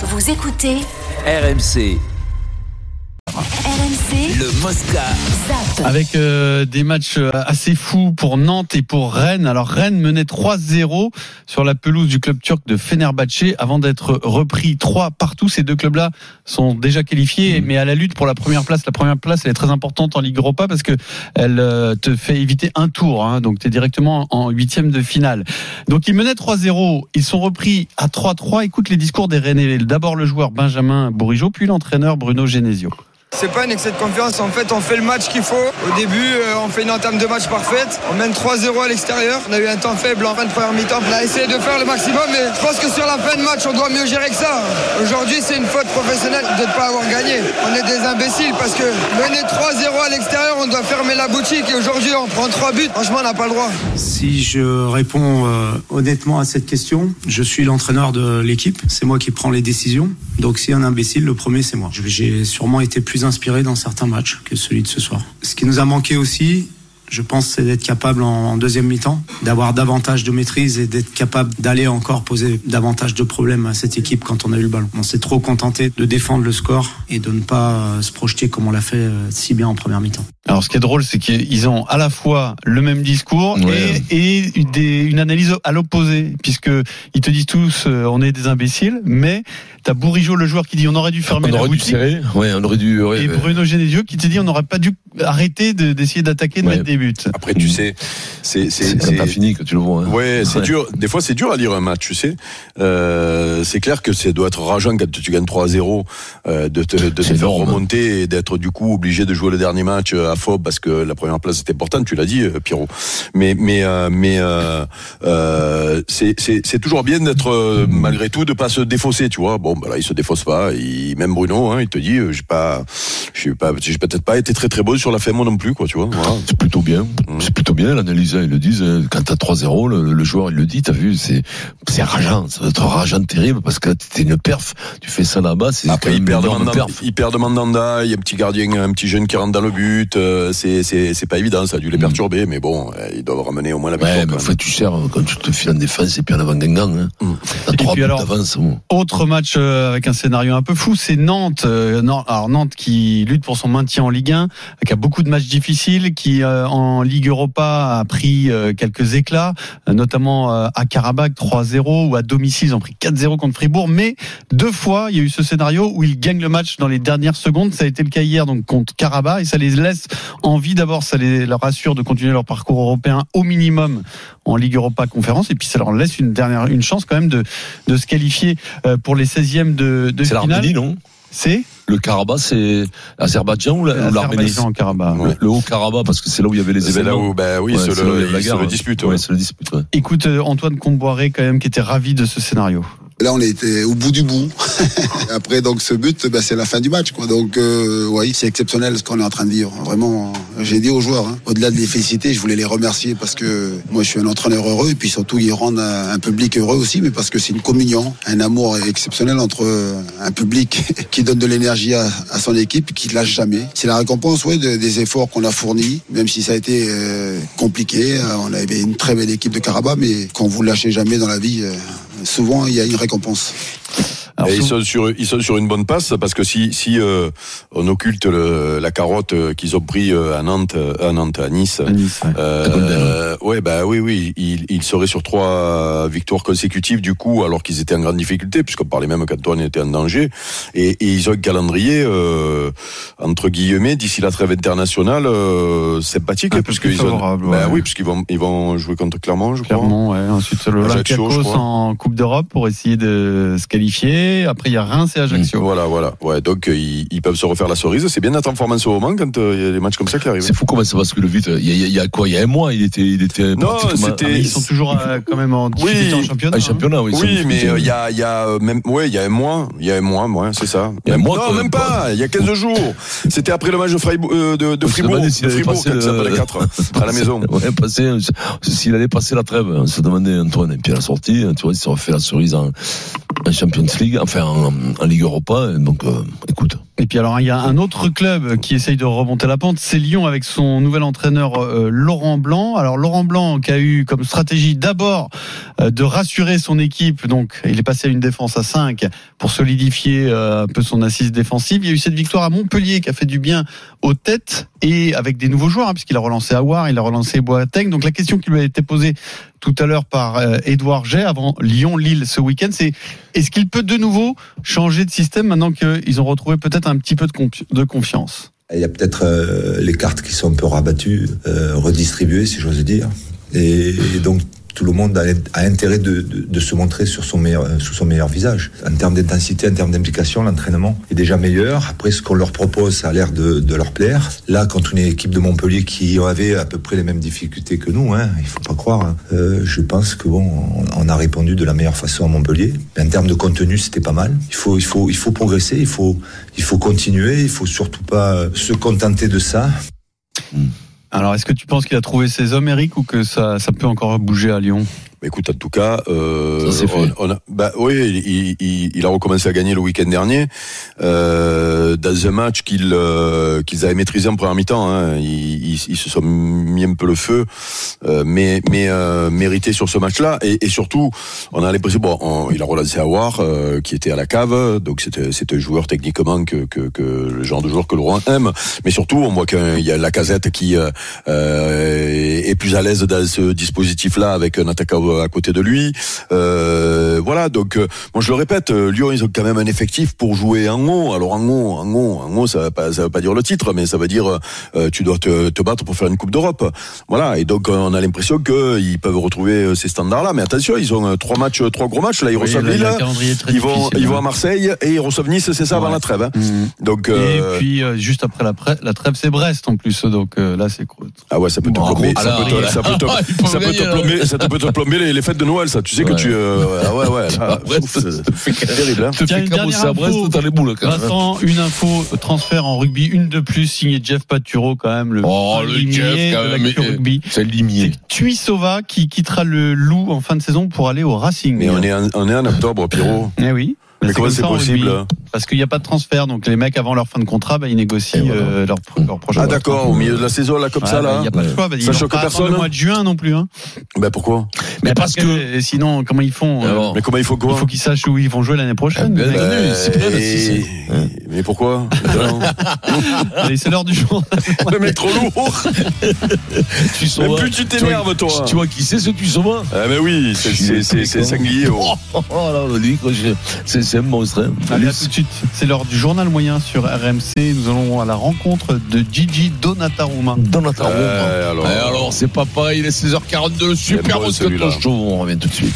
Vous écoutez RMC, RMC le Mosca. Zap. avec euh, des matchs euh, assez fous pour Nantes et pour Rennes. Alors Rennes menait 3-0 sur la pelouse du club turc de Fenerbahçe avant d'être repris 3 partout. Ces deux clubs-là sont déjà qualifiés, mais à la lutte pour la première place. La première place, elle est très importante en Ligue Europa parce que elle euh, te fait éviter un tour. hein. donc tu es directement en huitième de finale. Donc ils menaient 3-0. Ils sont repris à 3-3. Écoute les discours des Rennais. D'abord le joueur Benjamin Bourigeau, puis l'entraîneur Bruno Genesio. C'est pas un excès de confiance, en fait on fait le match qu'il faut. Au début euh, on fait une entame de match parfaite, on mène 3-0 à l'extérieur, on a eu un temps faible en fin de première mi-temps, on a essayé de faire le maximum mais je pense que sur la fin de match on doit mieux gérer que ça. Aujourd'hui c'est une faute professionnelle de ne pas avoir gagné. On est des imbéciles parce que mener 3-0 à l'extérieur on doit fermer la boutique et aujourd'hui on prend 3 buts, franchement on n'a pas le droit. Si je réponds euh, honnêtement à cette question, je suis l'entraîneur de l'équipe, c'est moi qui prends les décisions. Donc si un imbécile, le premier c'est moi. J'ai sûrement été plus inspiré dans certains matchs que celui de ce soir. Ce qui nous a manqué aussi, je pense, c'est d'être capable en, en deuxième mi-temps, d'avoir davantage de maîtrise et d'être capable d'aller encore poser davantage de problèmes à cette équipe quand on a eu le ballon. On s'est trop contenté de défendre le score et de ne pas euh, se projeter comme on l'a fait euh, si bien en première mi-temps. Alors, ce qui est drôle, c'est qu'ils ont à la fois le même discours Ouais. et, et des- une analyse à l'opposé, puisque ils te disent tous, euh, on est des imbéciles, mais t'as Bourigeau, le joueur, qui dit, on aurait dû fermer On la aurait dû boutique. serrer. Ouais, on aurait dû. ouais, Et ouais. Bruno Genesio qui te dit, on n'aurait pas dû arrêter de- d'essayer d'attaquer, de Ouais. mettre des buts. Après, tu sais, c'est t'as fini que tu le vois. hein. Ouais, c'est dur. Des fois, c'est dur à lire un match, tu sais. Euh, c'est clair que ça doit être rageant quand tu gagnes 3-0 euh, de te, de te faire remonter et d'être du coup obligé de jouer le dernier match euh, à Fob parce que la première place était importante. Tu l'as dit, euh, Pierrot. Mais mais euh, mais euh, c'est c'est c'est toujours bien d'être malgré tout de pas se défausser, tu vois. Bon, bah là, il se défausse pas. Il, même Bruno, hein, il te dit, j'ai pas, j'ai pas, j'ai peut-être pas été très très bon sur la fin moi non plus, quoi, tu vois. Voilà. C'est plutôt bien. Mm. C'est plutôt bien l'analyse. Ils le disent. hein. Quand t'as 3-0, le, le joueur il le dit. T'as vu, c'est c'est rageant. Ça doit être rageant terrible parce que t'es une perf. Tu fais ça là-bas, c'est Après, même il perd, une de énorme Mandanda, perf. il perd de Mandanda, il y a un petit gardien, un petit jeune qui rentre dans le but. euh, c'est, c'est, c'est pas évident, ça a dû les Mm. perturber, mais bon, euh, ils doivent ramener au moins la victoire. Ouais, mais en même. fait, tu sers quand tu te files en défense et puis en avant Guingamp. Hein. Mm. T'as trois puis buts alors- d'avance. bon. Autre match euh, avec un scénario un peu fou, c'est Nantes. Euh, Nan- alors Nantes qui lutte pour son maintien en Ligue 1, qui a beaucoup de matchs difficiles, qui euh, en Ligue Europa a pris euh, quelques éclats, euh, notamment euh, à Karabakh 3-0 ou à domicile ils ont pris 4-0 contre Fribourg. Mais deux fois il y a eu ce scénario où ils gagnent le match dans les dernières secondes. Ça a été le cas hier donc contre Karabakh et ça les laisse envie d'abord, ça les, leur assure de continuer leur parcours européen au minimum en Ligue Europa Conférence et puis ça leur laisse une dernière une chance quand même de de se qualifier pour les 16e de, de C'est finale. l'Arménie, non? C'est Le Karabakh, c'est l'Azerbaïdjan ou la- ou l'Arménie l'Azerbaïdjan Karabakh. Le, le Haut-Karabakh, parce que c'est là où il y avait les C'est là événements. où, ben oui, Ouais, c'est là où y le, la ils se guerre, le. Ouais, le dispute. ouais. Écoute euh, Antoine Comboiré quand même qui était ravi de ce scénario. Là, on était au bout du bout. Après, donc, ce but, ben, c'est la fin du match, quoi. Donc, euh, oui, c'est exceptionnel ce qu'on est en train de vivre. Vraiment, j'ai dit aux joueurs, hein, au-delà de les féliciter, je voulais les remercier parce que moi, je suis un entraîneur heureux et puis surtout, ils rendent un, public heureux aussi, mais parce que c'est une communion, un amour exceptionnel entre euh, un public qui donne de l'énergie à, son équipe, qui ne lâche jamais. C'est la récompense, ouais, de- des efforts qu'on a fournis, même si ça a été euh, compliqué. On avait une très belle équipe de Carabas, mais quand vous lâchez jamais dans la vie, souvent, il y a une récompense. Alors, ils sont sur ils sont sur une bonne passe parce que si si euh, on occulte le, la carotte euh, qu'ils ont pris euh, à Nantes euh, à Nantes à Nice à Nice, ouais. euh, ouais bah oui oui ils ils seraient sur trois victoires consécutives du coup alors qu'ils étaient en grande difficulté puisqu'on parlait même qu'Antoine était en danger et, et ils ont un calendrier euh, entre guillemets d'ici la trêve internationale euh, sympathique Un peu puisque plus ils ont favorable, bah ouais. oui puisqu'ils vont ils vont jouer contre Clermont je crois Clairement, ouais. Ensuite, Ajaccio, l'Olympiakos crois. en Coupe d'Europe pour essayer de se qualifier. Après, il y a Reims et Ajaccio. Voilà, voilà. Ouais, donc euh, ils, ils peuvent se refaire la cerise. C'est bien d'être en forme en ce moment quand euh, il y a des matchs comme ça qui arrivent. C'est fou comment ça bascule vite. Il y, a, il y a- il y a quoi? Il y a un mois, il était, il était Non, c'était- Ah, ils sont toujours euh, quand même en Oui. en championnat. Ah, hein. championnat, oui. Oui, mais euh, il y a, il y a même, ouais, il y a un mois, il y a un mois, ouais, c'est ça. Il y a un mois, non, quoi, même pas. Il y a 15 jours. C'était après le match de Freiburg, euh, de, se Fribourg, de Fribourg, passé quand le- ça s'appelait 4 à la maison. Ouais, passé, s'il allait passer la trêve, on se demandait Antoine. Et puis à la sortie, tu vois, il s'est refait la cerise en, Champions League, enfin en, Ligue Europa. Donc, euh, écoute, Et puis alors il y a un autre club qui essaye de remonter la pente, c'est Lyon avec son nouvel entraîneur euh, Laurent Blanc. Alors Laurent Blanc qui a eu comme stratégie d'abord de rassurer son équipe, donc il est passé à une défense à 5 pour solidifier euh, un peu son assise défensive. Il y a eu cette victoire à Montpellier qui a fait du bien aux têtes et avec des nouveaux joueurs, hein, puisqu'il a relancé Awar, il a relancé Boateng. Donc la question qui lui a été posée tout à l'heure par Edouard Jay avant Lyon-Lille ce week-end, c'est est-ce qu'il peut de nouveau changer de système maintenant qu'ils ont retrouvé peut-être un petit peu de, confiance? Il y a peut-être euh, les cartes qui sont un peu rabattues, euh, redistribuées si j'ose dire. Et donc tout le monde a, intérêt de, se montrer sur son meilleur, sous son meilleur visage. En termes d'intensité, en termes d'implication, l'entraînement est déjà meilleur. Après, ce qu'on leur propose, ça a l'air de, leur plaire. Là, quand une équipe de Montpellier qui avait à peu près les mêmes difficultés que nous, hein, il faut pas croire, hein, euh, je pense que bon, on, on, a répondu de la meilleure façon à Montpellier. Mais en termes de contenu, c'était pas mal. Il faut, progresser, il faut, continuer, il faut surtout pas se contenter de ça. Mmh. Alors, est-ce que tu penses qu'il a trouvé ses hommes, Eric, ou que ça, ça peut encore bouger à Lyon? Écoute, en tout cas, euh, ça on, on, a, bah oui, il, il, il, a recommencé à gagner le week-end dernier euh, dans un match qu'ils euh, qu'ils avaient maîtrisé en première mi-temps. Hein. Ils, ils, ils, se sont mis un peu le feu, euh, mais mais euh, mérité sur ce match-là. Et, et, surtout, on a l'impression, bon, on, il a relancé Awar, euh, qui était à la cave, donc c'était c'était un joueur techniquement que, que, que le genre de joueur que Laurent aime. Mais surtout, on voit qu'il y a la casette qui euh, est plus à l'aise dans ce dispositif-là avec un attaquant à côté de lui. Voilà, donc euh, moi je le répète, euh, Lyon ils ont quand même un effectif pour jouer en haut. Alors en haut, en haut, en haut, ça veut pas, ça veut pas dire le titre, mais ça veut dire euh, tu dois te, te, battre pour faire une Coupe d'Europe. Voilà, et donc on a l'impression qu'ils peuvent retrouver ces standards-là. Mais attention, ils ont trois matchs, trois gros matchs. Là ils oui, reçoivent Lille, ils vont, ils vont à Marseille et ils reçoivent Nice, c'est ça ouais. avant la trêve. Hein. Mmh. Donc et puis juste après la, la trêve, c'est Brest en plus. Donc là c'est ah ouais, ça peut te plomber, ça peut te, plomber, ça peut te plomber les, fêtes de Noël, ça. Tu sais que tu. Ah ouais, ouais. Là, c'est terrible. Hein. Info, Brest, dans les boules, quand même. Vincent, une info transfert en rugby, une de plus, signé Jeff Paturo, quand même. Le oh, le Jeff, quand même. Rugby. C'est limier. C'est Tuisova qui quittera le Loup en fin de saison pour aller au Racing. Mais on est en, on est en octobre, Pierrot. Eh oui. Mais, comment c'est possible Parce qu'il n'y a pas de transfert, donc les mecs avant leur fin de contrat, bah, ils négocient voilà. euh, leur, leur, prochain. Ah d'accord, au milieu de la saison là comme ah, ça là. Il n'y a pas de choix. Bah, ça choque personne. Le mois de juin non plus. Hein. Ben pourquoi? Mais parce, parce que... que... sinon comment ils font euh... Mais comment il faut quoi? Il faut qu'ils sachent où ils vont jouer l'année prochaine. Ben, et... Mais pourquoi? C'est l'heure du jour. Le mec trop lourd. tu Même plus tu t'énerves toi. Tu vois qui c'est ce Tuisova Ah ben oui, c'est sanglier. Oh là, c'est un monstre. Allez, à tout suite. C'est l'heure du journal moyen sur RMC. Nous allons à la rencontre de Gigi Donataruma. Donataruma. Euh, alors, alors c'est pas pareil. Il est 16h42. Super bon Show. On revient tout de suite.